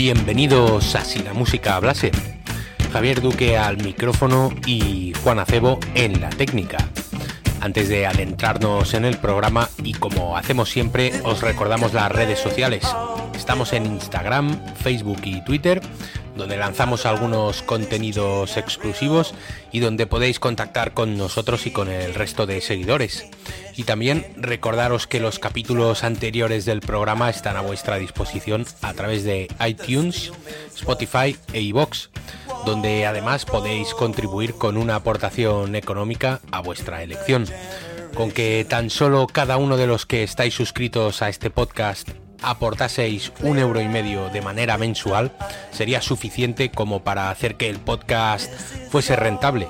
Bienvenidos a Si la música hablase. Javier Duque al micrófono y Juan Acebo en la técnica. Antes de adentrarnos en el programa y como hacemos siempre, os recordamos las redes sociales. Estamos en Instagram, Facebook y Twitter, donde lanzamos algunos contenidos exclusivos y donde podéis contactar con nosotros y con el resto de seguidores. Y también recordaros que los capítulos anteriores del programa están a vuestra disposición a través de iTunes, Spotify e iVoox donde además podéis contribuir con una aportación económica a vuestra elección. Con que tan solo cada uno de los que estáis suscritos a este podcast aportaseis un euro y medio de manera mensual, sería suficiente como para hacer que el podcast fuese rentable.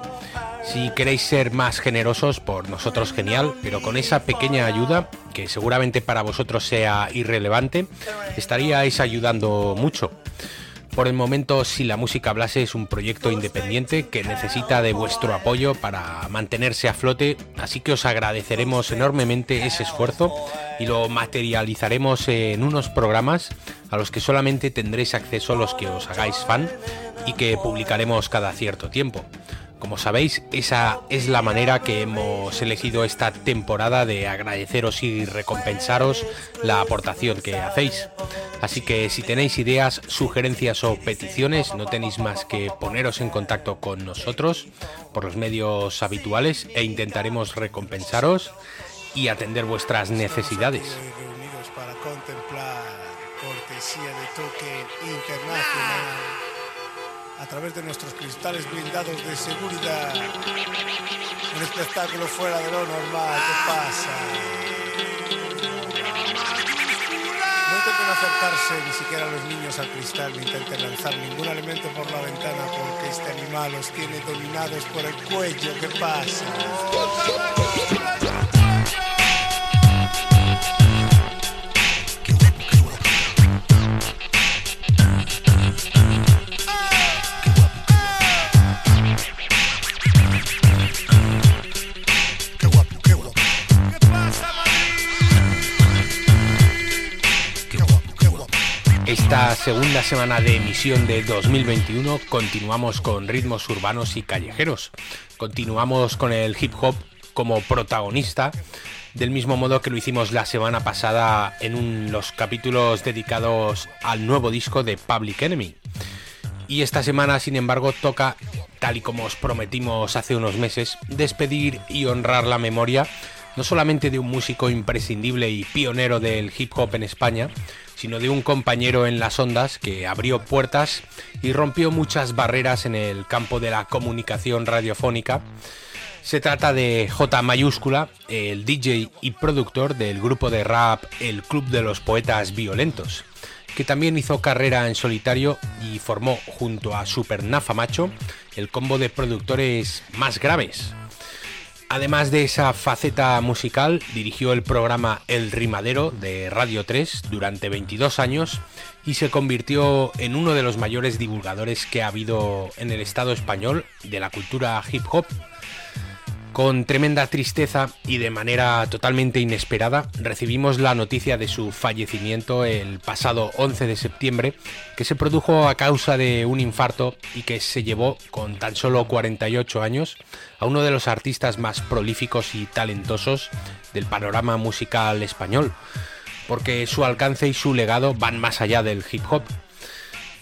Si queréis ser más generosos, por nosotros genial, pero con esa pequeña ayuda, que seguramente para vosotros sea irrelevante, estaríais ayudando mucho. Por el momento, Si la música hablase es un proyecto independiente que necesita de vuestro apoyo para mantenerse a flote, así que os agradeceremos enormemente ese esfuerzo y lo materializaremos en unos programas a los que solamente tendréis acceso los que os hagáis fan y que publicaremos cada cierto tiempo. Como sabéis, esa es la manera que hemos elegido esta temporada de agradeceros y recompensaros la aportación que hacéis. Así que si tenéis ideas, sugerencias o peticiones, no tenéis más que poneros en contacto con nosotros por los medios habituales e intentaremos recompensaros y atender vuestras necesidades. A través de nuestros cristales blindados de seguridad. Un espectáculo fuera de lo normal. ¿Qué pasa? No intenten acercarse ni siquiera los niños al cristal, ni intenten lanzar ningún alimento por la ventana porque este animal los tiene dominados por el cuello. ¿Qué pasa? Esta segunda semana de emisión de 2021 continuamos con ritmos urbanos y callejeros. Continuamos con el hip hop como protagonista, del mismo modo que lo hicimos la semana pasada en los capítulos dedicados al nuevo disco de Public Enemy. Y esta semana, sin embargo, toca, tal y como os prometimos hace unos meses, despedir y honrar la memoria no solamente de un músico imprescindible y pionero del hip hop en España, sino de un compañero en las ondas que abrió puertas y rompió muchas barreras en el campo de la comunicación radiofónica. Se trata de J mayúscula, el DJ y productor del grupo de rap El Club de los Poetas Violentos, que también hizo carrera en solitario y formó junto a Super Nafa Macho el combo de productores más graves, Además de esa faceta musical, dirigió el programa El Rimadero de Radio 3 durante 22 años y se convirtió en uno de los mayores divulgadores que ha habido en el Estado español de la cultura hip hop con tremenda tristeza y de manera totalmente inesperada recibimos la noticia de su fallecimiento el pasado 11 de septiembre, que se produjo a causa de un infarto y que se llevó con tan solo 48 años a uno de los artistas más prolíficos y talentosos del panorama musical español, porque su alcance y su legado van más allá del hip hop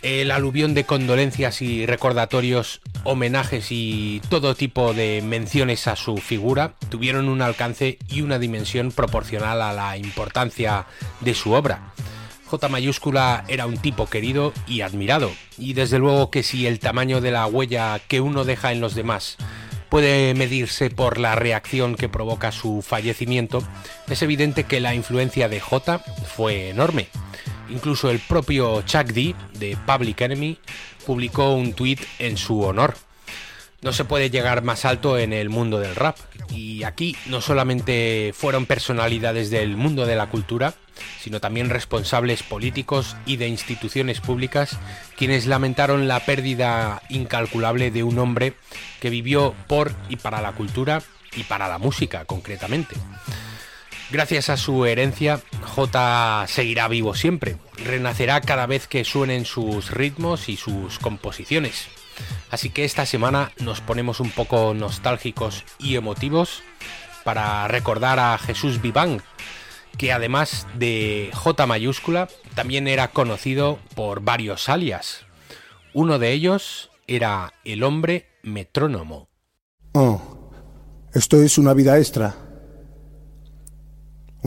el aluvión de condolencias y recordatorios, homenajes y todo tipo de menciones a su figura tuvieron un alcance y una dimensión proporcional a la importancia de su obra. J mayúscula era un tipo querido y admirado, y desde luego que si el tamaño de la huella que uno deja en los demás puede medirse por la reacción que provoca su fallecimiento, es evidente que la influencia de J fue enorme. Incluso el propio Chuck D de Public Enemy publicó un tweet en su honor. No se puede llegar más alto en el mundo del rap. Y aquí no solamente fueron personalidades del mundo de la cultura, sino también responsables políticos y de instituciones públicas quienes lamentaron la pérdida incalculable de un hombre que vivió por y para la cultura y para la música concretamente. Gracias a su herencia, J seguirá vivo siempre. Renacerá cada vez que suenen sus ritmos y sus composiciones. Así que esta semana nos ponemos un poco nostálgicos y emotivos para recordar a Jesús Vivang, que además de J mayúscula, también era conocido por varios alias. Uno de ellos era el hombre metrónomo. Oh, esto es una vida extra.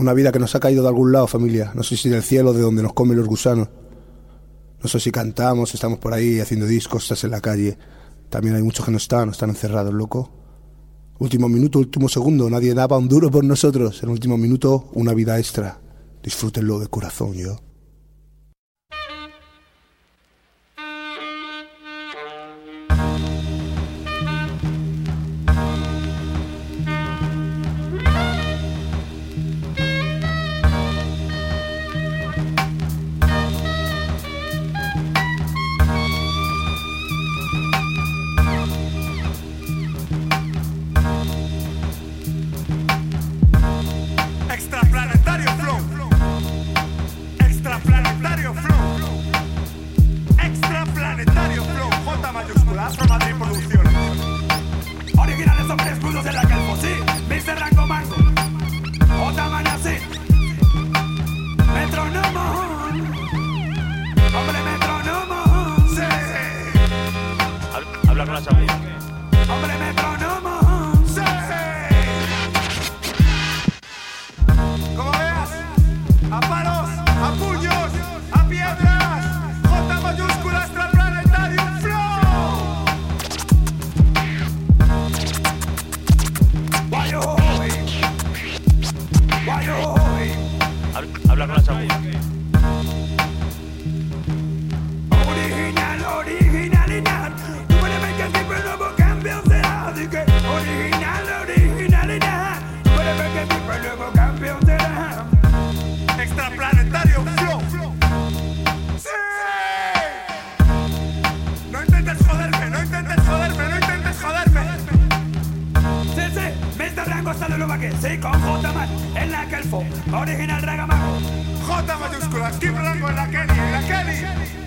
Una vida que nos ha caído de algún lado, familia. No sé si del cielo, de donde nos comen los gusanos. No sé si cantamos, estamos por ahí haciendo discos, estás en la calle. También hay muchos que no están, no están encerrados, loco. Último minuto, último segundo, nadie daba un duro por nosotros. En último minuto, una vida extra. Disfrútenlo de corazón, yo. hablar con. Original, originalidad. Tú me que siempre nuevo cambio será. Así que original, originalidad. Tú me que siempre nuevo cambio será. Extraplanetario flow. ¡Sí! No intentes joderme, no intentes joderme, no intentes joderme. Sí, sí, Mr. Rango sale lo que sí, con J más, el Nakelfo, original Ragaman. J mayúscula, Kim Blanco en la Kelly, la Kelly.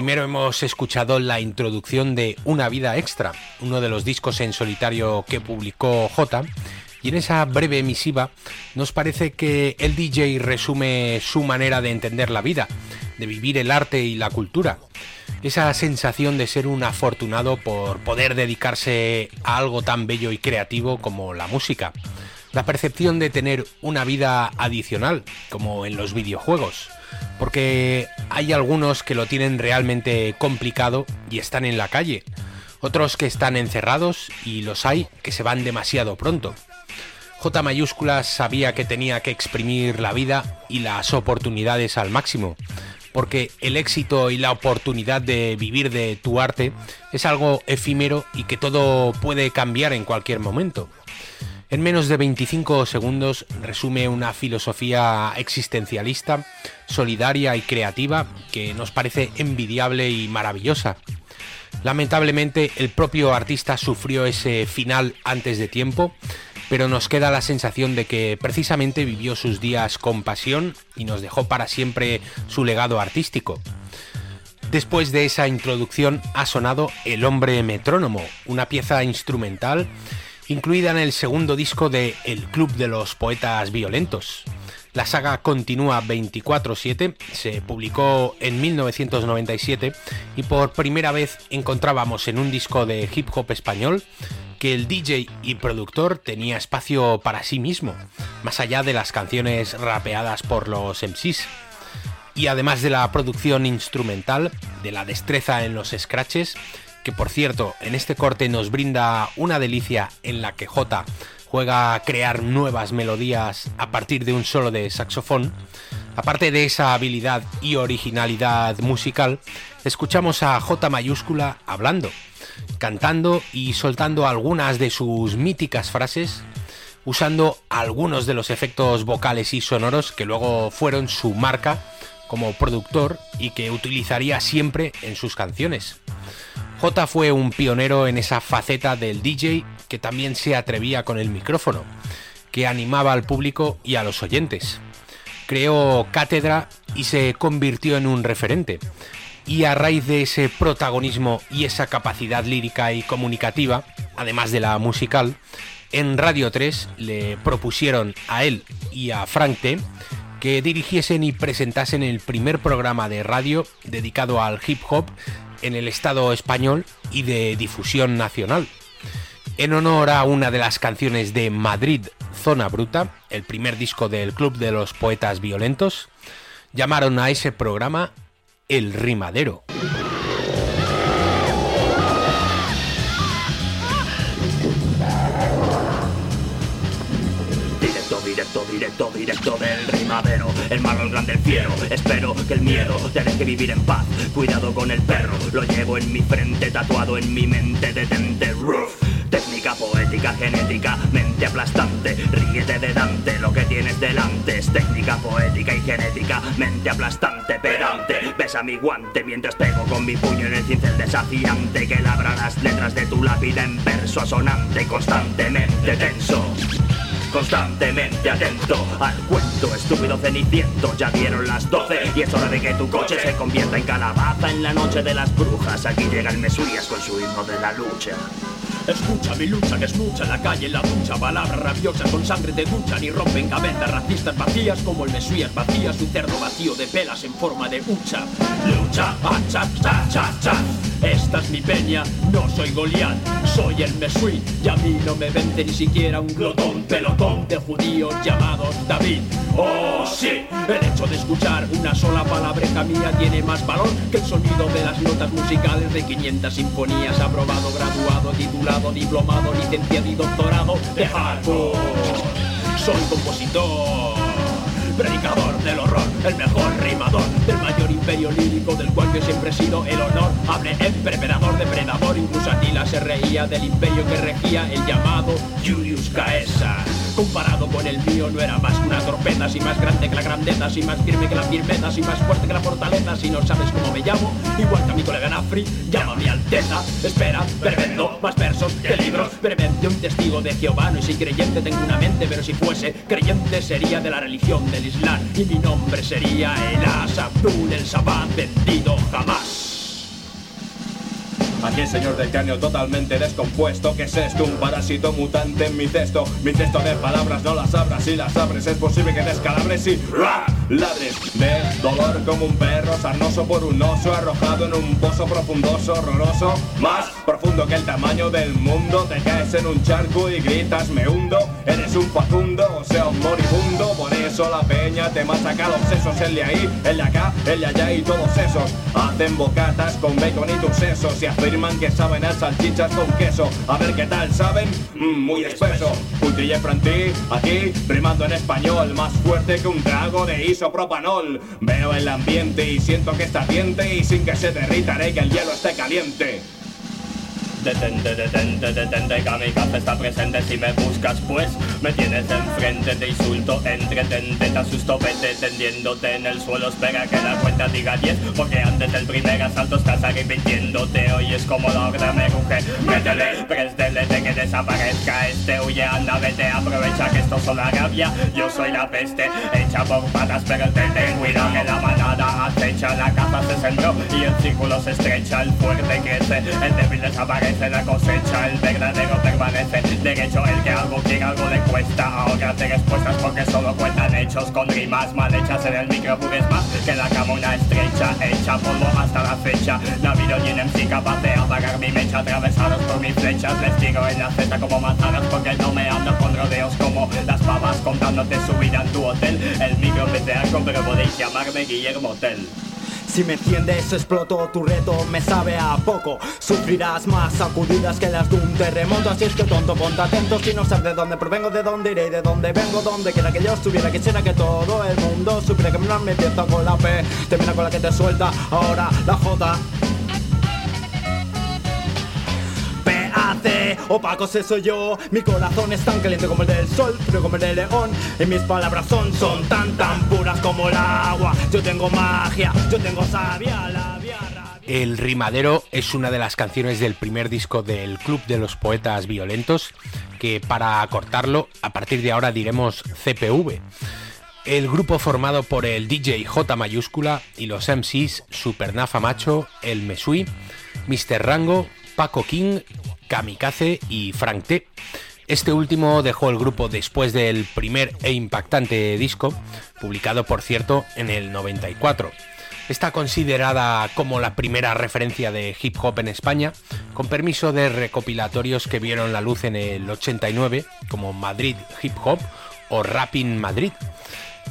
Primero hemos escuchado la introducción de Una vida extra, uno de los discos en solitario que publicó J, y en esa breve emisiva nos parece que el DJ resume su manera de entender la vida, de vivir el arte y la cultura. Esa sensación de ser un afortunado por poder dedicarse a algo tan bello y creativo como la música. La percepción de tener una vida adicional, como en los videojuegos porque hay algunos que lo tienen realmente complicado y están en la calle, otros que están encerrados y los hay que se van demasiado pronto. J mayúsculas sabía que tenía que exprimir la vida y las oportunidades al máximo, porque el éxito y la oportunidad de vivir de tu arte es algo efímero y que todo puede cambiar en cualquier momento. En menos de 25 segundos resume una filosofía existencialista, solidaria y creativa que nos parece envidiable y maravillosa. Lamentablemente el propio artista sufrió ese final antes de tiempo, pero nos queda la sensación de que precisamente vivió sus días con pasión y nos dejó para siempre su legado artístico. Después de esa introducción ha sonado El hombre metrónomo, una pieza instrumental incluida en el segundo disco de El Club de los Poetas Violentos. La saga continúa 24/7, se publicó en 1997 y por primera vez encontrábamos en un disco de hip hop español que el DJ y productor tenía espacio para sí mismo, más allá de las canciones rapeadas por los MCs. Y además de la producción instrumental, de la destreza en los scratches, que por cierto en este corte nos brinda una delicia en la que J juega a crear nuevas melodías a partir de un solo de saxofón, aparte de esa habilidad y originalidad musical, escuchamos a J mayúscula hablando, cantando y soltando algunas de sus míticas frases, usando algunos de los efectos vocales y sonoros que luego fueron su marca como productor y que utilizaría siempre en sus canciones. J fue un pionero en esa faceta del DJ que también se atrevía con el micrófono, que animaba al público y a los oyentes. Creó cátedra y se convirtió en un referente. Y a raíz de ese protagonismo y esa capacidad lírica y comunicativa, además de la musical, en Radio 3 le propusieron a él y a Frank T que dirigiesen y presentasen el primer programa de radio dedicado al hip hop en el Estado español y de difusión nacional. En honor a una de las canciones de Madrid, Zona Bruta, el primer disco del Club de los Poetas Violentos, llamaron a ese programa El Rimadero. Directo, directo, directo del rimadero. El malo, el grande, el fiero. Espero que el miedo te deje vivir en paz. Cuidado con el perro, lo llevo en mi frente, tatuado en mi mente. Detente, roof. Técnica poética, genética, mente aplastante. Ríete de Dante, lo que tienes delante es técnica poética y genética, mente aplastante, pedante. Besa mi guante mientras pego con mi puño en el cincel desafiante que labra las letras de tu lápida en verso asonante, constantemente tenso constantemente atento al cuento estúpido ceniciento. Ya dieron las 12 y es hora de que tu coche se convierta en calabaza en la noche de las brujas. Aquí llega el Mesías con su himno de la lucha. Escucha mi lucha que es mucha la calle, la ducha Palabras rabiosas con sangre te duchan y rompen cabezas racistas vacías Como el mesías vacía su cerdo vacío de pelas en forma de hucha Lucha, hacha, cha, cha, cha Esta es mi peña, no soy Goliat Soy el Mesui y a mí no me vende ni siquiera un glotón Pelotón de judíos llamados David. Oh sí, el hecho de escuchar una sola palabreja mía tiene más valor Que el sonido de las notas musicales de 500 sinfonías. Aprobado, graduado, titulado, diplomado, licenciado y doctorado de hardcore Soy compositor predicador del horror, el mejor rimador del mayor imperio lírico del cual yo siempre he sido el honor. Hablé emperador, depredador, incluso Atila se reía del imperio que regía el llamado Julius Caesar. Comparado con el mío no era más una torpeza, si más grande que la grandeza, si más firme que la firmeza, si más fuerte que la fortaleza, si no sabes cómo me llamo, igual que a mi colega Nafri, mi alteza, espera, prevendo más versos que libros, brevemente un testigo de Jehová, no soy creyente, tengo una mente, pero si fuese creyente sería de la religión del Islam, y mi nombre sería el Abdul, el Sabbat vendido jamás. Aquí el señor del cráneo totalmente descompuesto ¿Qué es esto? Un parásito mutante en mi texto. Mi texto de palabras no las abras Si las abres es posible que descalabres y ladres De dolor como un perro sarnoso por un oso Arrojado en un pozo profundoso, horroroso Más profundo que el tamaño del mundo. Te caes en un charco y gritas me hundo Eres un facundo, o sea un moribundo Por eso la peña te machaca los sesos El de ahí, el de acá, el de allá y todos esos Hacen bocatas con bacon y tus sesos Y afirman que saben a salchichas con queso. A ver qué tal saben, mm, muy espeso. Puntilla Franti, aquí, rimando en español, más fuerte que un trago de isopropanol. Veo el ambiente y siento que está ardiente y sin que se derrita haré que el hielo esté caliente. Detente, detente, detente, kamikaze está presente. Si me buscas pues Me tienes enfrente, te insulto, entretente, te asusto, vete tendiéndote en el suelo. Espera que la cuenta diga 10 porque antes del primer asalto estás arrepintiéndote Hoy es como la obra me ruge, métele, de que desaparezca. Este Huye, anda, vete, aprovecha que esto son la rabia Yo soy la peste, hecha por patas pero ten cuidado que la manada acecha. La caza se sembró y el círculo se estrecha. El fuerte crece, el débil desaparece la cosecha, el verdadero permanece. Derecho, el que algo quiere, algo le cuesta. Ahora te respuestas porque solo cuentan hechos con rimas mal hechas en el micro, más que la camona estrecha, hecha polvo hasta la fecha. Vida tiene en sí capaz de apagar mi mecha, atravesados por mis flechas. Les tiro en la cesta como manzanas porque no me ando con rodeos como las pavas contándote su vida en tu hotel. El micro es algo, pero podéis llamarme Guillermo Hotel. Si me entiendes, exploto tu reto, me sabe a poco. Sufrirás más sacudidas que las de un terremoto. Así es que tonto, ponte atento si no sabes de dónde provengo, de dónde iré, de dónde vengo, dónde quiera que yo estuviera. Quisiera que todo el mundo supiera que me empieza con la P, termina con la que te suelta. Ahora la J. el Rimadero es una de las canciones del primer disco del Club de los Poetas Violentos, que para cortarlo, a partir de ahora diremos CPV. El grupo formado por el DJ J mayúscula y los MCs Supernafa Macho, El Mesui, Mr. Rango, Paco King Kamikaze y Frank T. Este último dejó el grupo después del primer e impactante disco, publicado por cierto en el 94. Está considerada como la primera referencia de hip hop en España, con permiso de recopilatorios que vieron la luz en el 89, como Madrid Hip Hop o Rapping Madrid,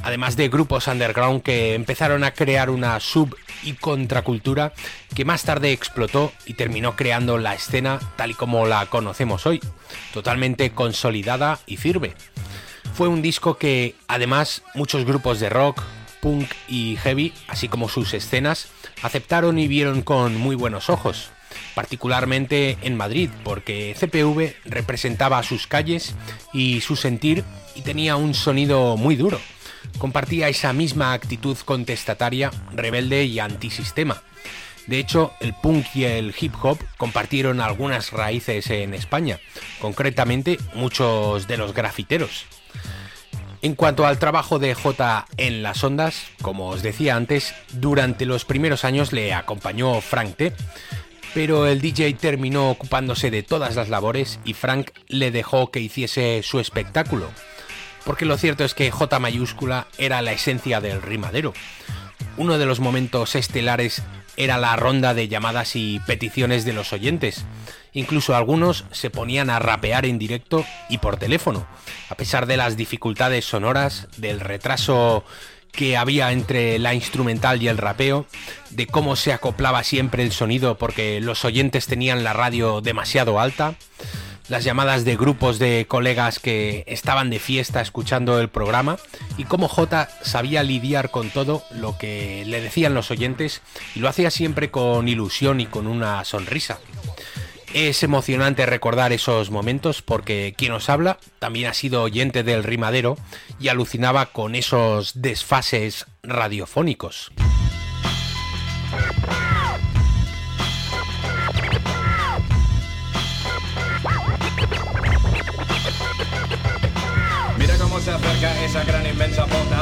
además de grupos underground que empezaron a crear una sub y contracultura que más tarde explotó y terminó creando la escena tal y como la conocemos hoy, totalmente consolidada y firme. Fue un disco que además muchos grupos de rock, punk y heavy, así como sus escenas, aceptaron y vieron con muy buenos ojos particularmente en Madrid, porque CPV representaba sus calles y su sentir y tenía un sonido muy duro compartía esa misma actitud contestataria, rebelde y antisistema. De hecho, el punk y el hip hop compartieron algunas raíces en España, concretamente muchos de los grafiteros. En cuanto al trabajo de J en las ondas, como os decía antes, durante los primeros años le acompañó Frank T, pero el DJ terminó ocupándose de todas las labores y Frank le dejó que hiciese su espectáculo, porque lo cierto es que J mayúscula era la esencia del rimadero. Uno de los momentos estelares era la ronda de llamadas y peticiones de los oyentes. Incluso algunos se ponían a rapear en directo y por teléfono, a pesar de las dificultades sonoras, del retraso que había entre la instrumental y el rapeo, de cómo se acoplaba siempre el sonido porque los oyentes tenían la radio demasiado alta las llamadas de grupos de colegas que estaban de fiesta escuchando el programa y cómo J sabía lidiar con todo lo que le decían los oyentes y lo hacía siempre con ilusión y con una sonrisa. Es emocionante recordar esos momentos porque quien os habla también ha sido oyente del rimadero y alucinaba con esos desfases radiofónicos. mens above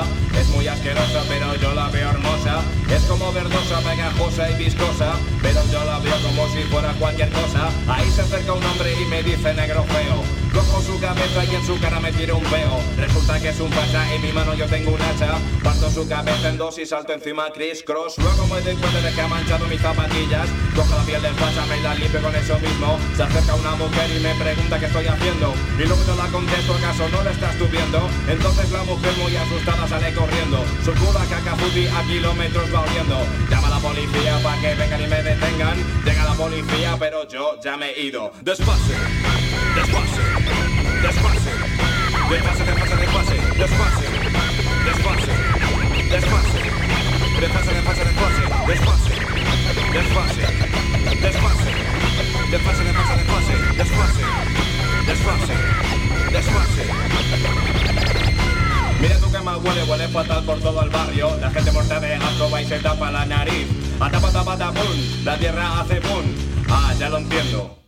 pero yo la veo hermosa. Es como verdosa, pegajosa y viscosa Pero yo la veo como si fuera cualquier cosa. Ahí se acerca un hombre y me dice negro feo Cojo su cabeza y en su cara me tiro un peo. Resulta que es un facha, en mi mano yo tengo un hacha. Parto su cabeza en dos y salto encima Chris Cross Luego me doy cuenta de que ha manchado mis zapatillas. Cojo la piel del facha, me la limpio con eso mismo. Se acerca una mujer y me pregunta qué estoy haciendo Y luego yo la contesto, ¿acaso no la estás tú? Entonces la mujer muy asustada sale corriendo su Surcuba Cacafuti a kilómetros va oliendo. Llama a la policía para que vengan y me detengan. Llega la policía, pero yo ya me he ido. Despacio, despacio, despacio. Despacio, despacio, despacio, despacio, despacio, despacio. Despacio, despacio, despacio, despacio, despacio, despacio. Despacio, despacio, despacio, despacio, despacio, despacio. Mira tú que mal huele, huele fatal por todo el barrio. La gente muerta de asco y se tapa la nariz. A tapa tapun, la tierra hace pum. Ah, ya lo entiendo.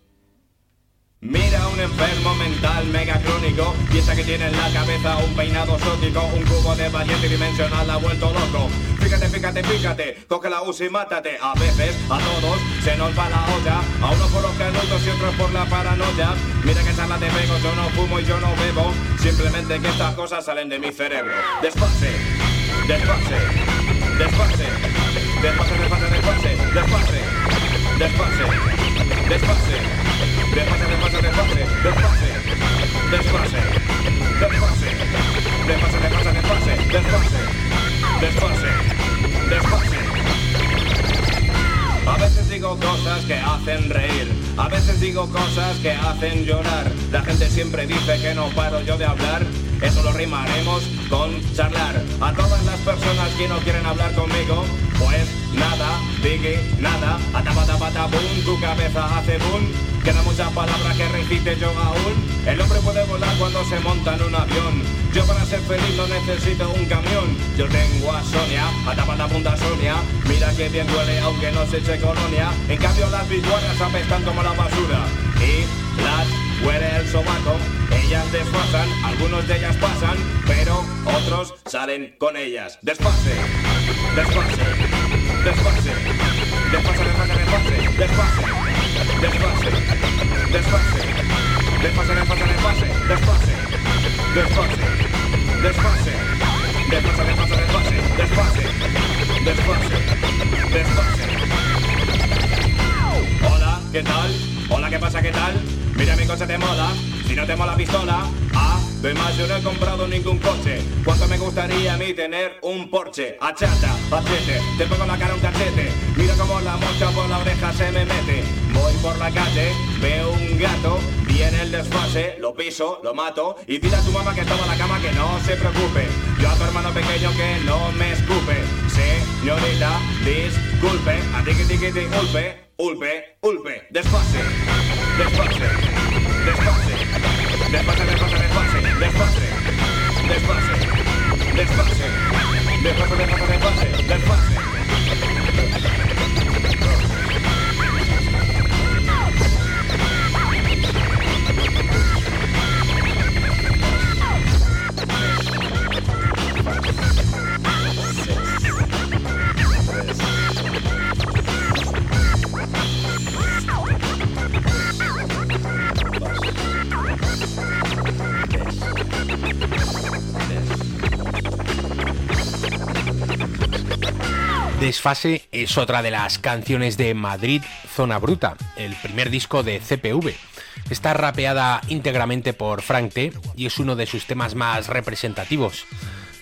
Mira un enfermo mental mega crónico Piensa que tiene en la cabeza un peinado exótico Un cubo de variante dimensional ha vuelto loco. Fíjate, fíjate, fíjate Coge la UCI y mátate. A veces, a todos, se nos va la olla A unos por los canutos y otros por la paranoia. Mira que charla te pego, yo no fumo y yo no bebo Simplemente que estas cosas salen de mi cerebro. Desfase, desfase, desfase Desfase, desfase, desfase, desfase Desfase, desfase Desfase, desfase, desfase, desfase, desfase, desfase, desfase, desfase, desfase, desfase, desfase, desfase. A veces digo cosas que hacen reír, a veces digo cosas que hacen llorar. La gente siempre dice que no paro yo de hablar, eso lo rimaremos con charlar. A todas las personas que no quieren hablar conmigo, pues nada, digue nada. Atapata pata boom, tu cabeza hace boom. Quedan muchas palabras que repite yo aún. El hombre puede volar cuando se monta en un avión. Yo para ser feliz no necesito un camión. Yo tengo a Sonia, a la punta Sonia. Mira que bien duele aunque no se eche colonia. En cambio las bisuanas apestan como la basura. Y las huele el sobaco. Ellas desfasan, algunos de ellas pasan, pero otros salen con ellas. Desfase, desfase, desfase, desfase, desfase, desfase, desfase desfase, desfase, desfase, desfase, desfase, desfase, desfase, desfase, desfase, desfase, desfase, desfase, desfase. Hola, ¿qué tal? Hola, ¿qué pasa? ¿Qué tal? Mira mi coche te mola, si no te mola pistola, ah, más yo no he comprado ningún coche. ¿Cuánto me gustaría a mí tener un Porsche? Achata, achete, te pongo la cara un cachete. Mira como la mocha por la oreja se me mete. Voy por la calle, veo un gato, viene el desfase, lo piso, lo mato. Y dile a tu mamá que toma la cama que no se preocupe. Yo a tu hermano pequeño que no me escupe. Señorita, disculpe, a ti que ulpe, ulpe, ulpe, desfase, desfase desfase, desfase, desfase, desfase, desfase, desfase, desfase, desfase, desfase, desfase, Desfase es otra de las canciones de Madrid Zona Bruta, el primer disco de CPV. Está rapeada íntegramente por Frank T y es uno de sus temas más representativos.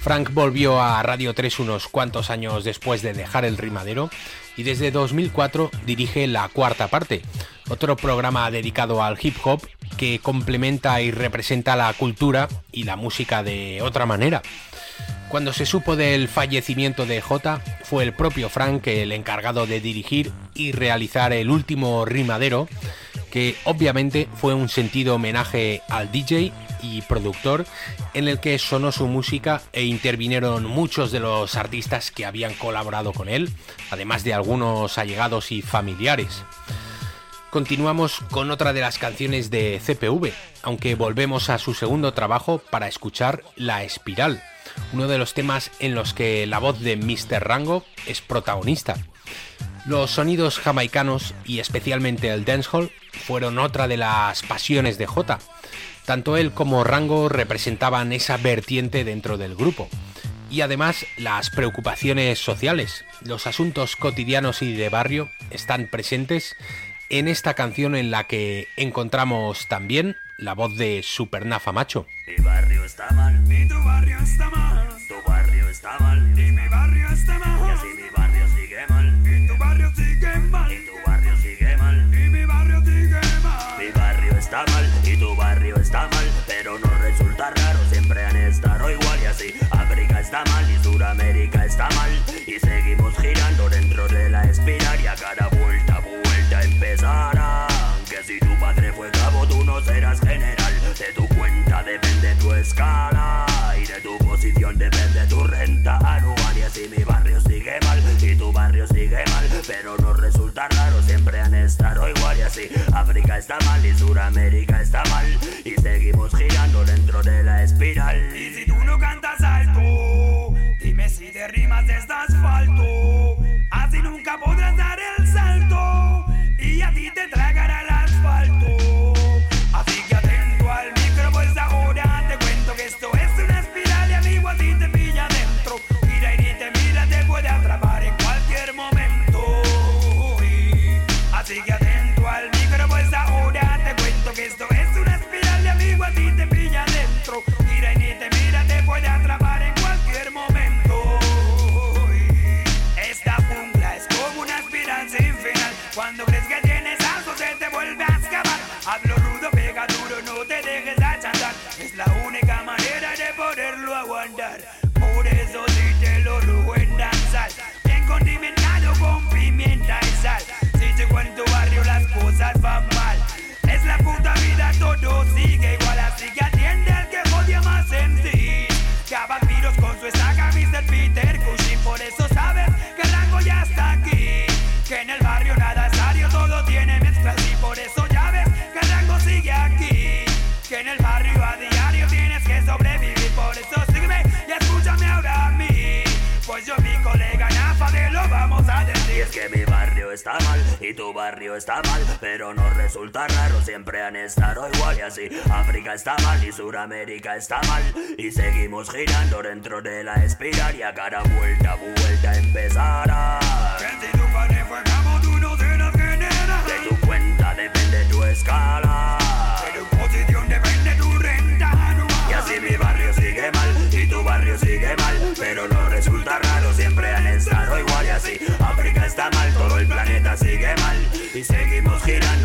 Frank volvió a Radio 3 unos cuantos años después de dejar el rimadero y desde 2004 dirige la cuarta parte, otro programa dedicado al hip hop que complementa y representa la cultura y la música de otra manera. Cuando se supo del fallecimiento de J, fue el propio Frank el encargado de dirigir y realizar el último rimadero, que obviamente fue un sentido homenaje al DJ y productor en el que sonó su música e intervinieron muchos de los artistas que habían colaborado con él, además de algunos allegados y familiares. Continuamos con otra de las canciones de CPV, aunque volvemos a su segundo trabajo para escuchar La Espiral uno de los temas en los que la voz de Mr. Rango es protagonista. Los sonidos jamaicanos y especialmente el dancehall fueron otra de las pasiones de J. Tanto él como Rango representaban esa vertiente dentro del grupo. Y además las preocupaciones sociales, los asuntos cotidianos y de barrio están presentes en esta canción en la que encontramos también la voz de Supernafa Macho. Mi barrio está mal, y tu barrio está mal, tu barrio está mal, y mi barrio está mal, y así mi barrio sigue mal, y tu barrio sigue mal, y tu barrio sigue mal, y mi barrio sigue mal. Mi barrio está mal, y tu barrio está mal, pero no resulta raro, siempre han estado igual y así. África está mal y Sudamérica está mal, y seguimos girando dentro de la espiral y a cada vuelta, vuelta empezará. Que si tu padre fue cabo, tú no serás general. Te escala y de tu posición depende tu renta anual y así mi barrio sigue mal y tu barrio sigue mal, pero no resulta raro, siempre han estado igual y así África está mal y Suramérica está mal y seguimos girando dentro de la espiral. Y si tú no cantas alto, dime si te rimas de este asfalto. Así nunca podrás dar el salto y a ti te tragará el Suramérica está mal y seguimos girando dentro de la espiral y a cada vuelta, vuelta empezará. Que si tu padre fue cabo, tú no serás general. De tu cuenta depende tu escala. De tu posición depende tu renta anual. Y así mi barrio sigue mal y tu barrio sigue mal, pero no resulta raro, siempre han estado igual y así. África está mal, todo el planeta sigue mal y seguimos girando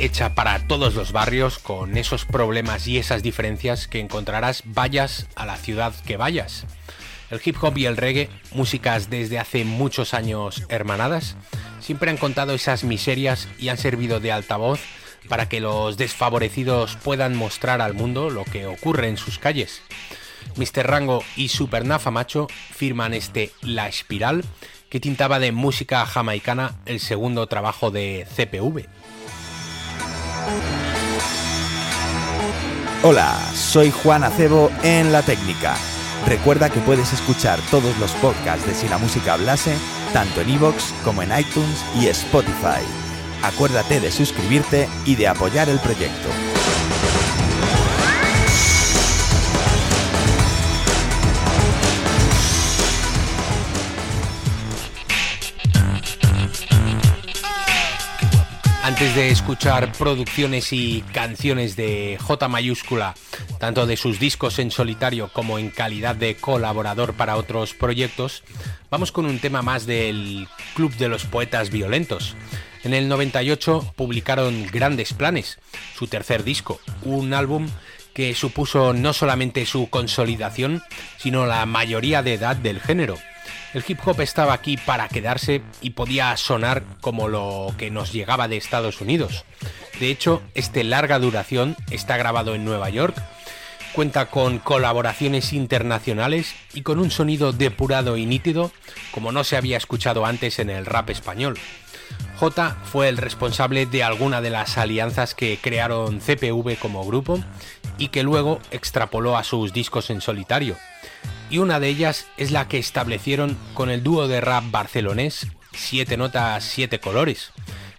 Hecha para todos los barrios, con esos problemas y esas diferencias que encontrarás vayas a la ciudad que vayas. El hip hop y el reggae, músicas desde hace muchos años hermanadas, siempre han contado esas miserias y han servido de altavoz para que los desfavorecidos puedan mostrar al mundo lo que ocurre en sus calles. Mr. Rango y Supernafa Macho firman este La Espiral, que tintaba de música jamaicana el segundo trabajo de CPV. Hola, soy Juan Acebo en La Técnica. Recuerda que puedes escuchar todos los podcasts de Si la Música Hablase, tanto en iVoox como en iTunes y Spotify. Acuérdate de suscribirte y de apoyar el proyecto. Antes de escuchar producciones y canciones de J mayúscula, tanto de sus discos en solitario como en calidad de colaborador para otros proyectos, vamos con un tema más del Club de los Poetas Violentos. En el 98 publicaron Grandes Planes, su tercer disco, un álbum que supuso no solamente su consolidación, sino la mayoría de edad del género. El hip hop estaba aquí para quedarse y podía sonar como lo que nos llegaba de Estados Unidos. De hecho, este larga duración está grabado en Nueva York, cuenta con colaboraciones internacionales y con un sonido depurado y nítido como no se había escuchado antes en el rap español. J fue el responsable de alguna de las alianzas que crearon CPV como grupo y que luego extrapoló a sus discos en solitario. Y una de ellas es la que establecieron con el dúo de rap barcelonés Siete Notas, Siete Colores,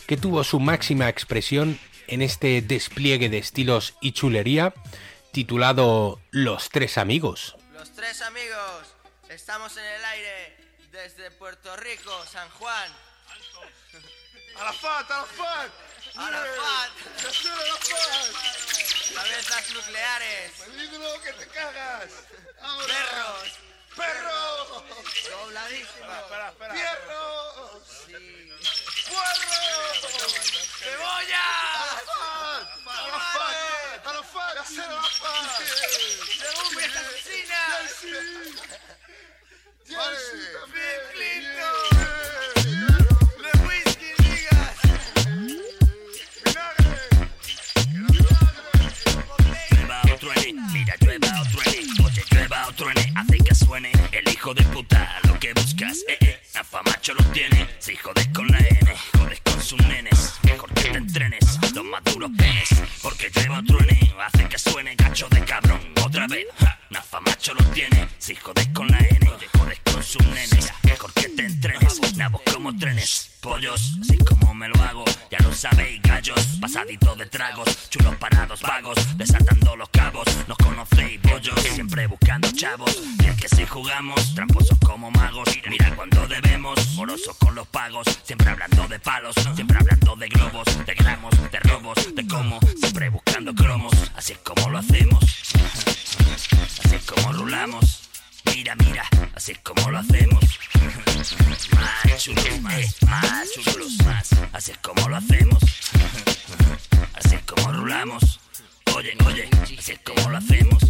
que tuvo su máxima expresión en este despliegue de estilos y chulería titulado Los Tres Amigos. Los Tres Amigos, estamos en el aire desde Puerto Rico, San Juan. ¡Arafat, Arafat! Arafat. ¡Yasser Arafat! Cabezas nucleares. ¡Peligro que te cagas! Perros. ¡Perro! Dobladísima. Espera, espera. ¡Fierro! Sí. ¡Puerro! ¡Cebolla! ¡Arafat! ¡Arafat! ¡Arafat! ¡Yasser Arafat! ¡Legumbres asesinas! ¡Jersey! Vale. Bill también. Clinton. ¡Le whisky, llueva hijo lo que buscas, eh, eh. Afamacho lo tiene, si jodes con la N Jodes con sus nenes, mejor que te entrenes Los maduros penes, porque llueva o truene Hace que suene cacho de cabrón. Otra vez, ja, Nafamacho lo tiene Si jodes con la N, jodes con sus nenes Mejor que te entrenes, nabos como trenes Pollos, así como me lo hago Ya lo sabéis, gallos, pasadito de tragos Chulos parados, vagos, desatando los cabos Nos conocéis, bollos, siempre buscando chavos Y es que si jugamos, tramposos como magos. Mira cuando debemos, morosos con los pagos. Siempre hablando de palos, siempre hablando de globos De gramos, de robos, de cómo Siempre buscando cromos, así es como lo hacemos Así es como rulamos Mira, mira, así es como lo hacemos. Más chulos, más, más chulos, más Así es como lo hacemos. Así es como rulamos Oye, oye, así es como lo hacemos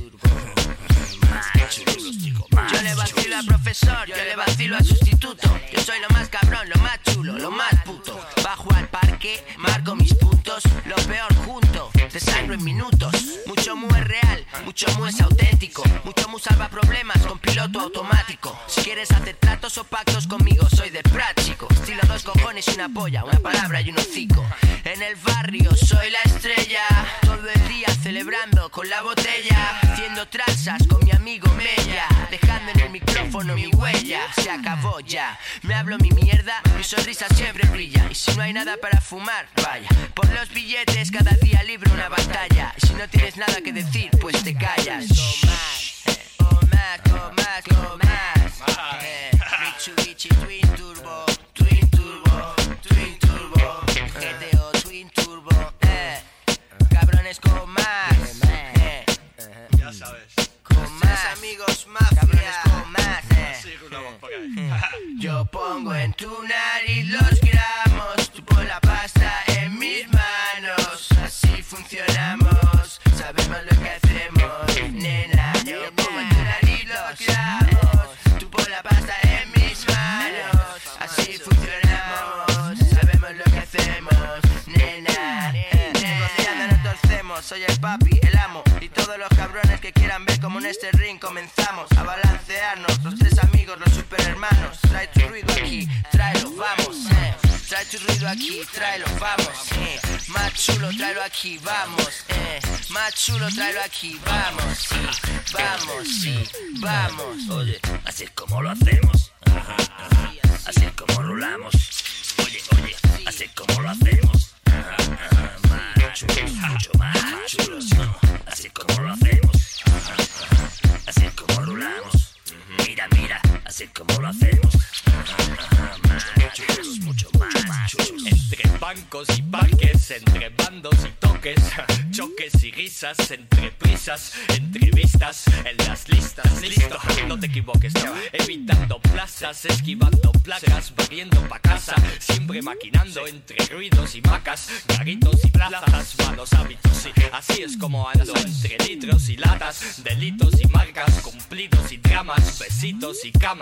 Más Yo le vacilo al profesor, yo le vacilo al sustituto. Yo soy lo más cabrón, lo más chulo, lo más puto. Bajo al parque, marco mis puntos, lo peor junto, desangro en minutos. Mucho mu es real, mucho mu es auténtico. Mucho mu salva problemas con piloto automático. Si quieres hacer tratos o pactos conmigo, soy de práctico. Estilo dos cojones y una polla, una palabra y un hocico. En el barrio soy la estrella, todo el día celebrando con la botella. Haciendo trazas con mi amigo Mella, dejando en el micrófono mi huella. Se acabó ya, me hablo mi mierda, mi sonrisa siempre brilla. Y si no hay nada para fumar, vaya. Por los billetes cada día libro una batalla. Y si no tienes nada que decir, pues te callas. Eh, Twin Turbo, Twin Turbo, Twin Turbo. GTO Twin Turbo, eh. Cabrones con más. Eh. Ya sabes. Con más amigos más. Cabrones con eh. Yo pongo en tu nariz los gramos, tú pon la pasta en mis manos. Así funcionamos, sabemos lo en este ring comenzamos a balancearnos. Los tres amigos, los super hermanos. Trae tu ruido aquí, tráelo, vamos. eh. Trae tu ruido aquí, tráelo, vamos. eh. Más chulo, tráelo aquí, vamos. eh. Más chulo, tráelo aquí, vamos. Sí, vamos, sí, vamos. Oye, así es como lo hacemos. Ajá, ajá. Así es como rulamos. Oye, oye, así es como lo hacemos. Ajá, ajá. Más chulos, mucho más chulos. Así es como lo hacemos. Ajá, ajá. Así como rulamos. Mira, mira, así como lo hacemos. Chulos, mucho más. Entre bancos y parques, entre bandos y toques, choques y risas, entre prisas, entrevistas, en las listas, listo, no te equivoques, evitando plazas, esquivando placas, barriendo pa' casa, siempre maquinando entre ruidos y macas, garitos y plazas, malos hábitos, sí, así es como ando, entre litros y latas, delitos y marcas, cumplidos y dramas, besitos y camas,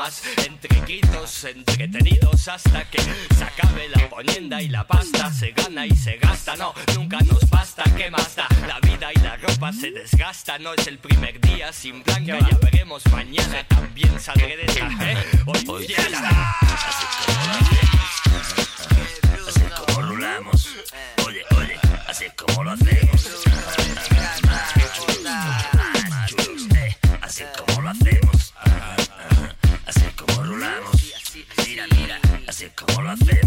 entre gritos, entretenidos, hasta que se acabe la ponienda y la pasta, se gana y se gasta, no, nunca nos basta, ¿qué más da? La vida y la ropa se desgasta, no es el primer día sin blanca, ya veremos mañana, también saldré de esta, ¿eh? Así como rulamos. Oye, oye, así como lo hacemos. Eh. Así como lo hacemos. Como rulamos. Mira,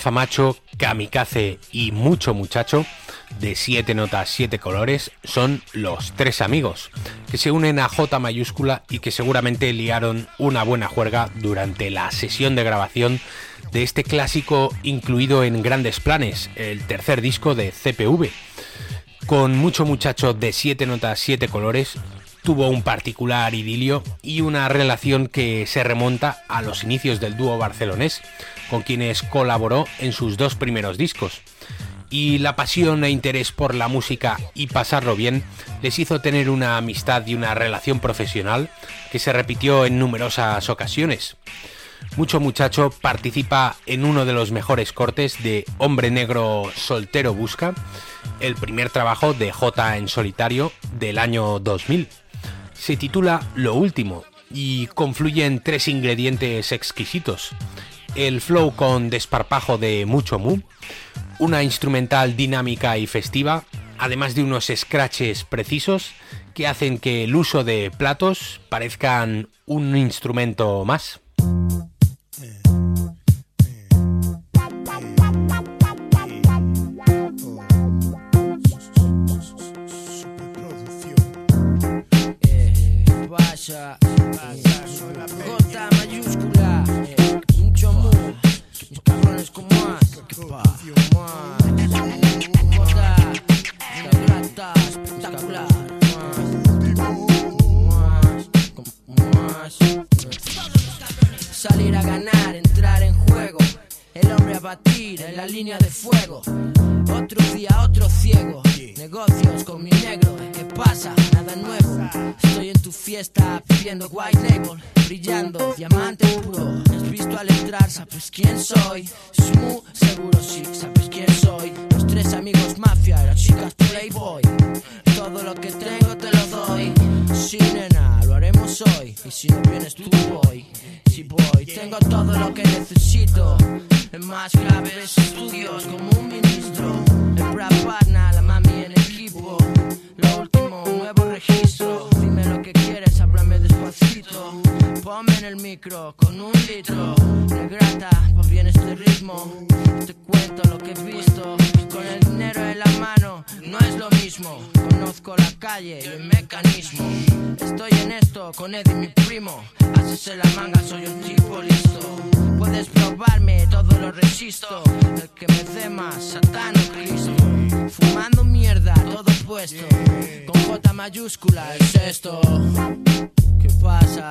Supernafa Macho, Kamikaze y Mucho Muchacho, de 7 notas, 7 colores, son los tres amigos, que se unen a J mayúscula y que seguramente liaron una buena juerga durante la sesión de grabación de este clásico incluido en Grandes Planes, el tercer disco de CPV. Con Mucho Muchacho de 7 notas, 7 colores, tuvo un particular idilio y una relación que se remonta a los inicios del dúo barcelonés, con quienes colaboró en sus dos primeros discos. Y la pasión e interés por la música y pasarlo bien les hizo tener una amistad y una relación profesional que se repitió en numerosas ocasiones. Mucho muchacho participa en uno de los mejores cortes de Hombre Negro Soltero Busca, el primer trabajo de J en solitario del año 2000. Se titula Lo Último y confluyen tres ingredientes exquisitos. El flow con desparpajo de Mucho Mu, una instrumental dinámica y festiva, además de unos scratches precisos que hacen que el uso de platos parezcan un instrumento más. Vaya, J mayúscula, mucho mu, los cabrones como más, que pa, más, J, grata, espectacular, salir a ganar, en el hombre a batir en la línea de fuego, otro día otro ciego, negocios con mi negro, ¿qué pasa? Nada nuevo, estoy en tu fiesta pidiendo white label, brillando, diamante puro, has visto al entrar, sabes quién soy, Smu, seguro sí, sabes quién soy, los tres amigos mafia, las chicas playboy, todo lo que tengo te lo doy, sí nena, hoy, y si no vienes tú voy, si voy, tengo todo lo que necesito, en más graves estudios como un ministro, el rap partner, la mami en equipo, el micro con un litro, negrata, va bien este ritmo, te cuento lo que he visto, con el dinero en la mano, no es lo mismo, conozco la calle y el mecanismo, estoy en esto con Eddie mi primo, en la manga, soy un tipo listo, puedes probarme, todo lo resisto, el que me dé más, Satán o Cristo, fumando mierda, todo puesto, con J mayúscula es esto, ¿qué pasa?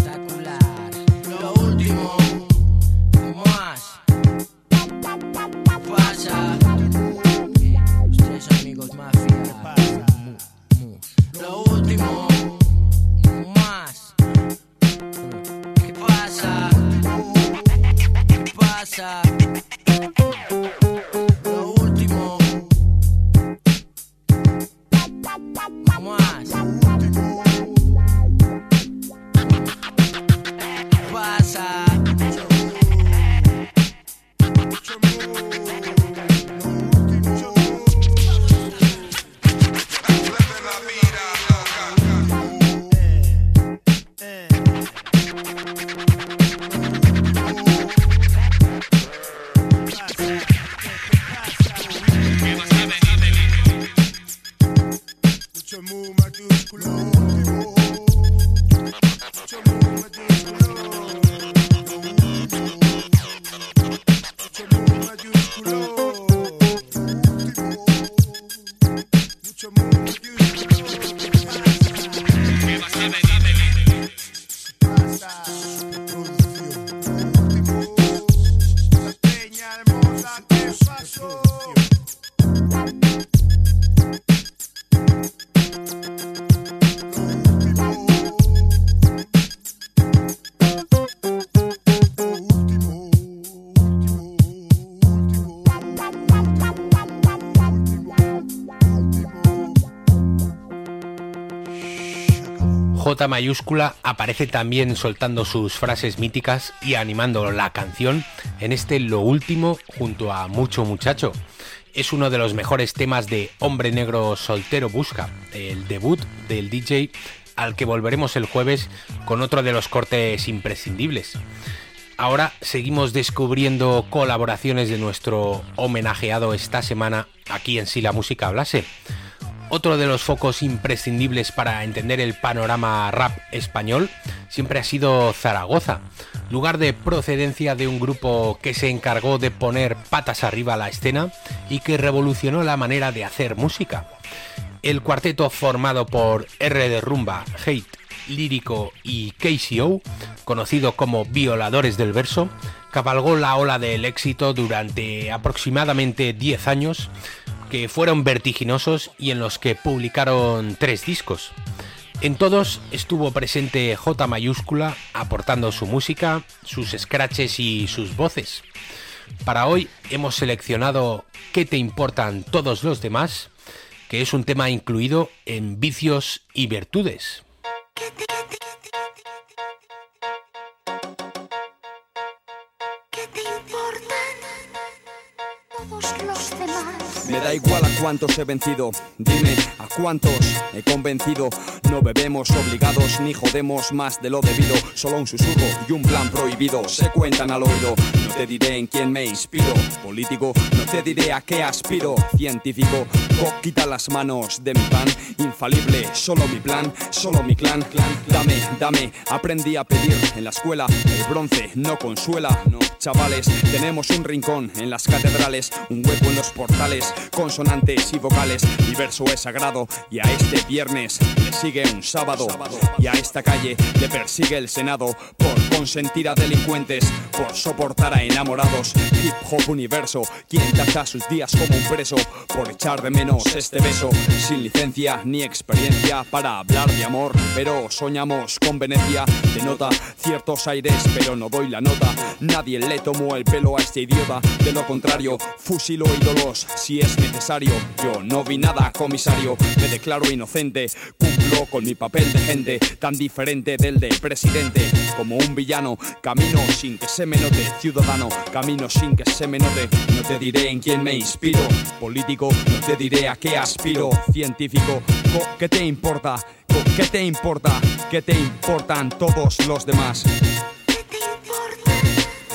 Mayúscula aparece también soltando sus frases míticas y animando la canción en este Lo Último junto a Mucho Muchacho. Es uno de los mejores temas de Hombre Negro Soltero Busca, el debut del DJ al que volveremos el jueves con otro de los cortes imprescindibles. Ahora seguimos descubriendo colaboraciones de nuestro homenajeado esta semana aquí en Si la Música Hablase. Otro de los focos imprescindibles para entender el panorama rap español siempre ha sido Zaragoza, lugar de procedencia de un grupo que se encargó de poner patas arriba a la escena y que revolucionó la manera de hacer música. El cuarteto formado por R de Rumba, Hate, Lírico y KCO, conocido como Violadores del Verso, cabalgó la ola del éxito durante aproximadamente 10 años, que fueron vertiginosos y en los que publicaron tres discos. En todos estuvo presente J mayúscula, aportando su música, sus scratches y sus voces. Para hoy hemos seleccionado ¿Qué te importan todos los demás? que es un tema incluido en Vicios y Virtudes. Me da igual a cuántos he vencido, dime a cuántos he convencido. No bebemos obligados ni jodemos más de lo debido. Solo un susurro y un plan prohibido se cuentan al oído. Te diré en quién me inspiro, político. No te diré a qué aspiro, científico. Quita las manos de mi pan, infalible. Solo mi plan, solo mi clan. Dame, dame, aprendí a pedir en la escuela. El bronce no consuela, no. Chavales, tenemos un rincón en las catedrales, un hueco en los portales, consonantes y vocales. Mi verso es sagrado y a este viernes le sigue un sábado. Y a esta calle le persigue el Senado por consentir a delincuentes, por soportar a enamorados. Hip hop universo, quien tacha sus días como un preso, por echar de menos este beso. Sin licencia ni experiencia para hablar de amor, pero soñamos con Venecia. Denota ciertos aires, pero no doy la nota. Nadie le tomó el pelo a este idiota. De lo contrario, fusilo ídolos si es necesario. Yo no vi nada, comisario. Me declaro inocente. Cumplo con mi papel de gente, tan diferente del de presidente. Como un villano, camino sin que se me note. Ciudadano, camino sin que se me note. No te diré en quién me inspiro. Político, no te diré a qué aspiro. Científico, co- ¿qué te importa? ¿Qué te importa? ¿Qué te importan todos los demás?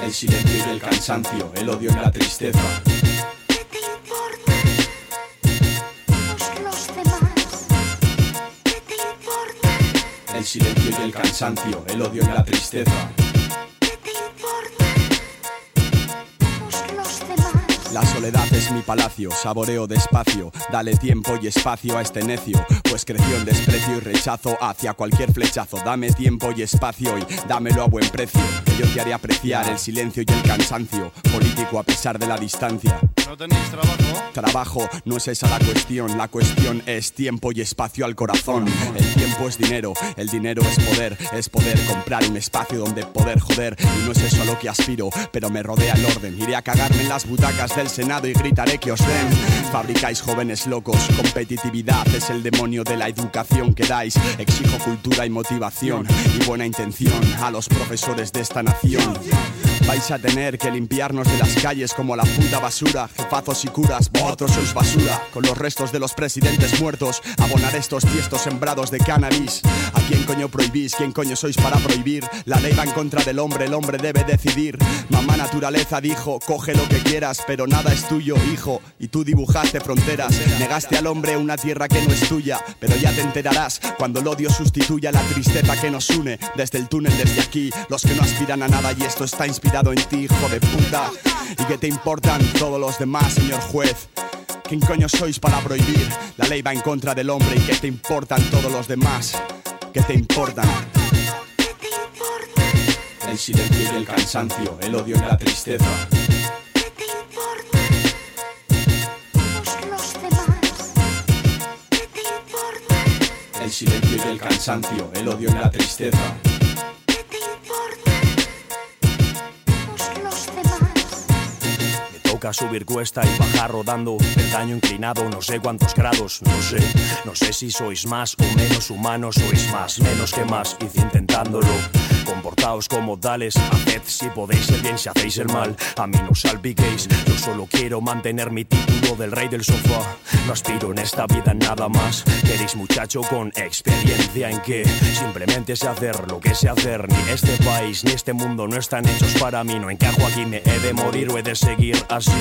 El silencio y el cansancio, el odio y la tristeza. El silencio y el cansancio, el odio y la tristeza. La soledad es mi palacio, saboreo despacio, dale tiempo y espacio a este necio, pues creció en desprecio y rechazo hacia cualquier flechazo. Dame tiempo y espacio y dámelo a buen precio, que yo te haré apreciar el silencio y el cansancio, político a pesar de la distancia. ¿No tenéis trabajo? Trabajo no es esa la cuestión, la cuestión es tiempo y espacio al corazón. El tiempo es dinero, el dinero es poder, es poder comprar un espacio donde poder joder. Y no es eso a lo que aspiro, pero me rodea el orden. Iré a cagarme en las butacas del Senado y gritaré que os den. Fabricáis jóvenes locos, competitividad es el demonio de la educación que dais. Exijo cultura y motivación y buena intención a los profesores de esta nación. Vais a tener que limpiarnos de las calles como la puta basura, jefazos y curas, vosotros sois basura. Con los restos de los presidentes muertos, abonar estos tiestos sembrados de cannabis. ¿A quién coño prohibís? ¿Quién coño sois para prohibir? La ley va en contra del hombre, el hombre debe decidir. Mamá naturaleza dijo, coge lo que quieras, pero nada es tuyo, hijo. Y tú dibujaste fronteras, negaste al hombre una tierra que no es tuya, pero ya te enterarás cuando el odio sustituya la tristeza que nos une. Desde el túnel, desde aquí, los que no aspiran a nada y esto está inspirado en ti, hijo de puta. ¿Y qué te importan todos los demás, señor juez? ¿Quién coño sois para prohibir? La ley va en contra del hombre y ¿qué te importan todos los demás? ¿Qué te importan? El silencio y el cansancio, el odio y la tristeza. El silencio y el cansancio, el odio y la tristeza. Subir cuesta y bajar rodando. El daño inclinado, no sé cuántos grados, no sé. No sé si sois más o menos humanos, sois más, menos que más, y intentándolo. Comportaos como dales, haced si podéis el bien si hacéis el mal. A mí no salpiquéis, yo solo quiero mantener mi título del rey del sofá. No aspiro en esta vida a nada más. Queréis muchacho con experiencia en que simplemente sé hacer lo que sé hacer. Ni este país ni este mundo no están hechos para mí. No encajo aquí, me he de morir o he de seguir así.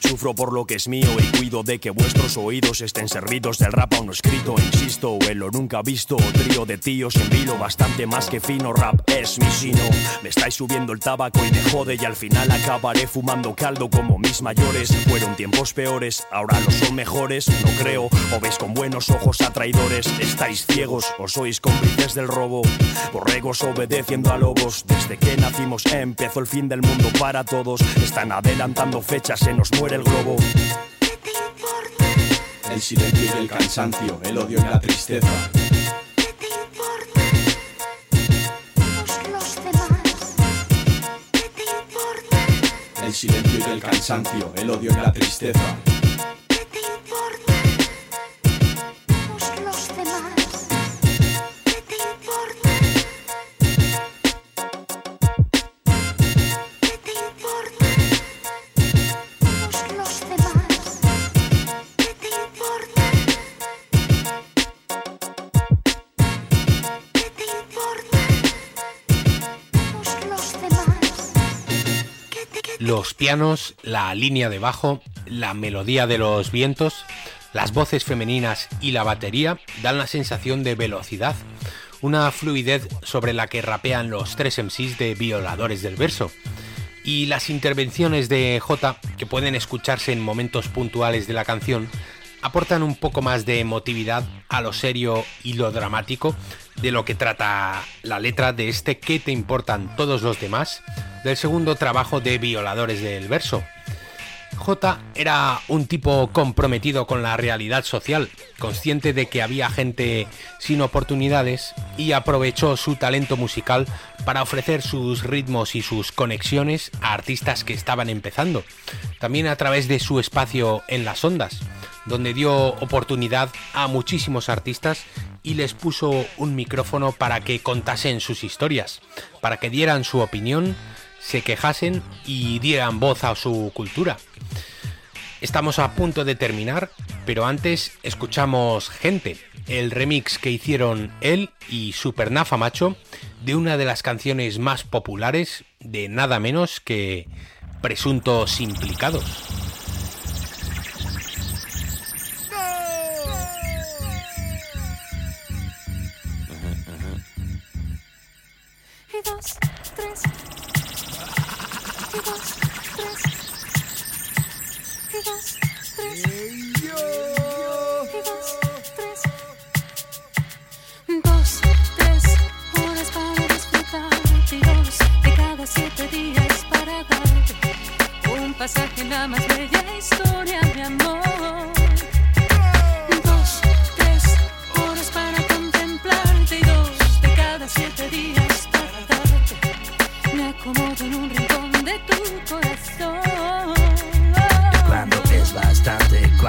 Sufro por lo que es mío y cuido de que vuestros oídos estén servidos del rap aún no escrito. Insisto, en lo nunca visto, trío de tíos en vilo, bastante más que fino. Rap es mi sino. Me estáis subiendo el tabaco y me jode y al final acabaré fumando caldo como mis mayores. Fueron tiempos peores, ahora lo son mejores. No creo, o veis con buenos ojos a traidores. Estáis ciegos o sois cómplices del robo. Borregos obedeciendo a lobos. Desde que nacimos empezó el fin del mundo para todos. Están adelantando fechas, se nos muere el globo. El silencio y el cansancio, el odio y la tristeza. El cansancio, el odio y la tristeza. Los pianos, la línea de bajo, la melodía de los vientos, las voces femeninas y la batería dan la sensación de velocidad, una fluidez sobre la que rapean los tres MCs de Violadores del Verso. Y las intervenciones de J, que pueden escucharse en momentos puntuales de la canción, aportan un poco más de emotividad a lo serio y lo dramático de lo que trata la letra de este ¿Qué te importan todos los demás? del segundo trabajo de Violadores del Verso. J era un tipo comprometido con la realidad social, consciente de que había gente sin oportunidades y aprovechó su talento musical para ofrecer sus ritmos y sus conexiones a artistas que estaban empezando, también a través de su espacio en las ondas, donde dio oportunidad a muchísimos artistas y les puso un micrófono para que contasen sus historias, para que dieran su opinión, se quejasen y dieran voz a su cultura. Estamos a punto de terminar, pero antes escuchamos Gente, el remix que hicieron él y Supernafa Macho de una de las canciones más populares de nada menos que Presuntos Implicados. Y dos, tres. Y dos, tres. Y dos, tres. Y dos, tres. Dos, tres horas para disfrutar. Y dos de cada siete días para darte un pasaje en la más bella historia de amor.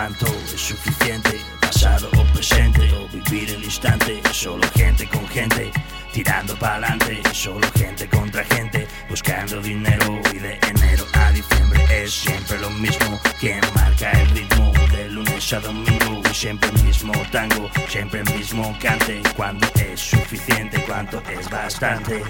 Cuánto es suficiente, pasado o presente, o vivir el instante, solo gente con gente, tirando pa'lante, solo gente contra gente, buscando dinero. Y de enero a diciembre es siempre lo mismo, quien marca el ritmo de lunes a domingo. Siempre el mismo tango, siempre el mismo cante, cuando es suficiente, cuánto es bastante.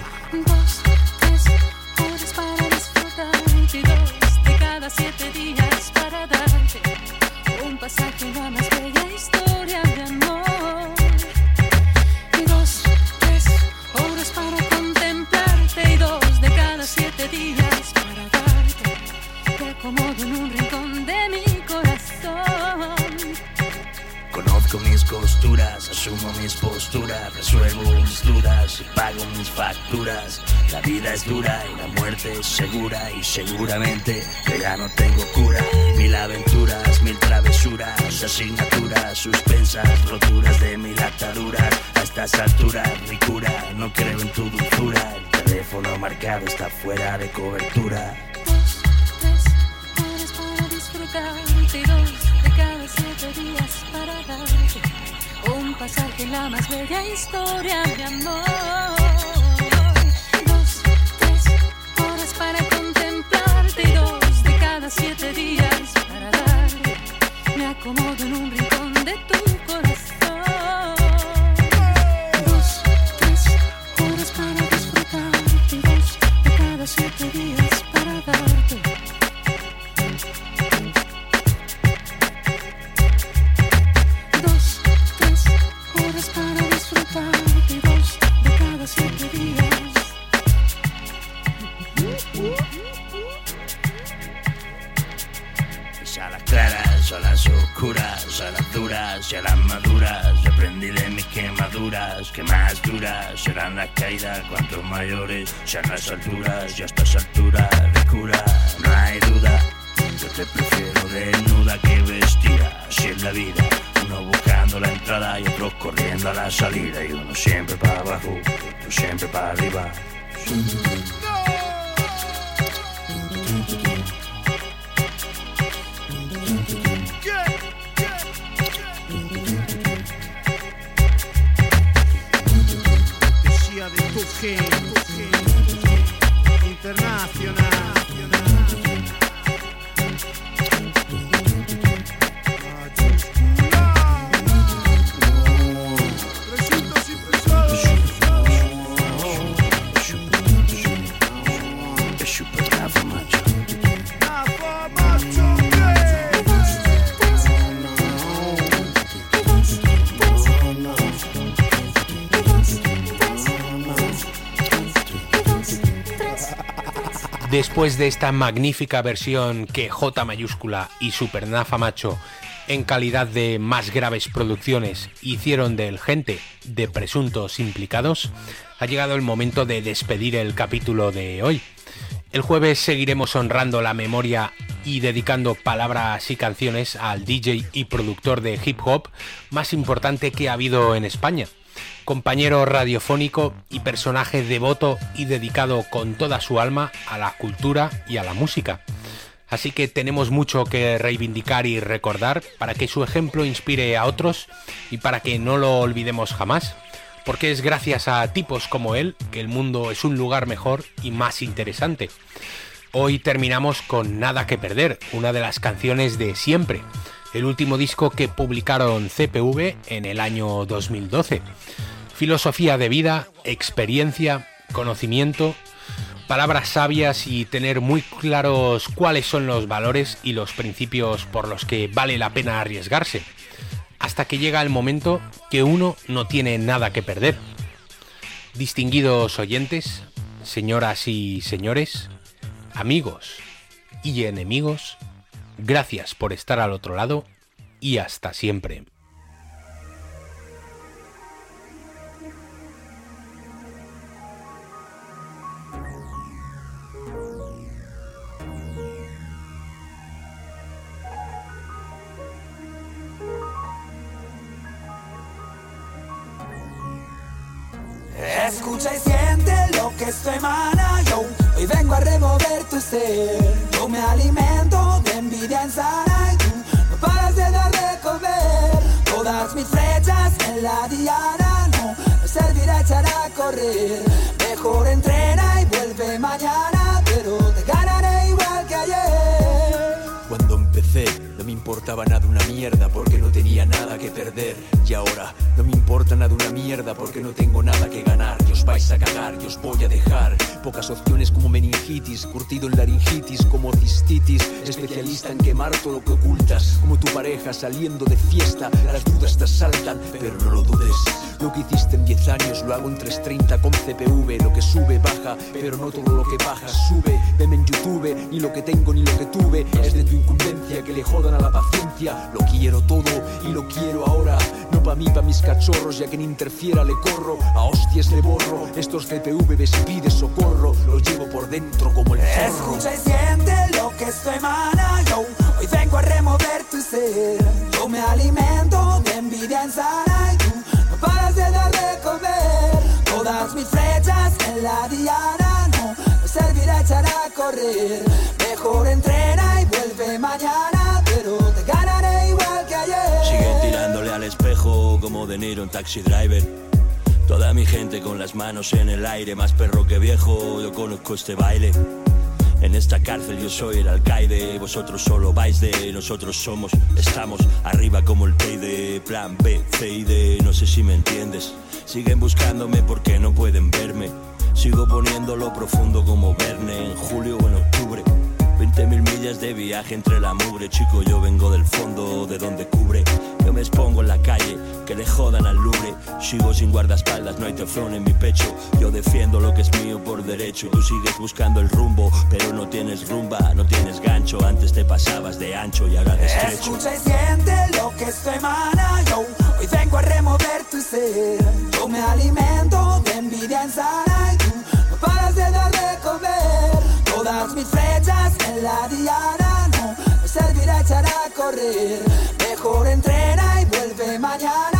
La vida es dura y la muerte es segura y seguramente que ya no tengo cura. Mil aventuras, mil travesuras, asignaturas, suspensas, roturas de mil ataduras. A estas alturas, ricura, no creo en tu dulzura. El teléfono marcado está fuera de cobertura. Dos, tres horas para disfrutar, 22 de cada siete días para darte un pasaje en la más bella historia de amor. Siete días para darte. Me acomodo en un esta magnífica versión que J mayúscula y Supernafa Macho en calidad de más graves producciones hicieron del gente de presuntos implicados, ha llegado el momento de despedir el capítulo de hoy. El jueves seguiremos honrando la memoria y dedicando palabras y canciones al DJ y productor de hip hop más importante que ha habido en España. Compañero radiofónico y personaje devoto y dedicado con toda su alma a la cultura y a la música. Así que tenemos mucho que reivindicar y recordar para que su ejemplo inspire a otros y para que no lo olvidemos jamás. Porque es gracias a tipos como él que el mundo es un lugar mejor y más interesante. Hoy terminamos con Nada que Perder, una de las canciones de siempre, el último disco que publicaron CPV en el año 2012. Filosofía de vida, experiencia, conocimiento, palabras sabias y tener muy claros cuáles son los valores y los principios por los que vale la pena arriesgarse, hasta que llega el momento que uno no tiene nada que perder. Distinguidos oyentes, señoras y señores, amigos y enemigos, gracias por estar al otro lado y hasta siempre. Escucha y siente lo que esto emana yo Hoy vengo a remover tu ser Yo me alimento de envidia insana Y tú no paras de dar de Todas mis flechas en la diana No, no servirá echar a correr. Mejor entrena y vuelve mañana importaba nada una mierda porque no tenía nada que perder. Y ahora no me importa nada una mierda porque no tengo nada que ganar. Y os vais a cagar y os voy a dejar. Pocas opciones como meningitis, curtido en laringitis como cistitis. Especialista en quemar todo lo que ocultas. Como tu pareja saliendo de fiesta, las dudas te asaltan, pero no lo dudes. Lo que hiciste en 10 años lo hago en 330 con CPV. Lo que sube baja, pero no todo lo que baja sube. Veme en YouTube, ni lo que tengo ni lo que tuve. Es de tu incumbencia que le jodan a la paciencia. Lo quiero todo y lo quiero ahora. No pa' mí, pa' mis cachorros, ya que ni interfiera le corro. A hostias le borro. Estos CPV y pide socorro. Los llevo por dentro como el zorro. Escucha y siente lo que esto emana yo Hoy vengo a remover tu ser Yo me alimento de envidia insana Mis flechas en la diana No, no servirá echar a correr Mejor entrena y vuelve mañana Pero te ganaré igual que ayer Sigue tirándole al espejo como De Niro en Taxi Driver. Toda mi gente con las manos en el aire, más perro que viejo, yo conozco este baile. En esta cárcel yo soy el alcaide, vosotros solo vais de, nosotros somos, estamos arriba como el de plan B, C y D, no sé si me entiendes. Siguen buscándome porque no pueden verme. Sigo poniéndolo profundo como Verne en julio o en octubre. 20 mil millas de viaje entre la mugre, chico, yo vengo del fondo, de donde cubre. Yo me expongo en la calle, que le jodan al lubre. Sigo sin guardaespaldas, no hay teflón en mi pecho. Yo defiendo lo que es mío por derecho. Tú sigues buscando el rumbo, pero no tienes rumba, no tienes gancho. Antes te pasabas de ancho y ahora de. Escucha y siente lo que esto emana yo Hoy vengo a remover tu ser Yo me alimento de envidia insana Y diana no me servirá echar a correr. Mejor entrena y vuelve mañana.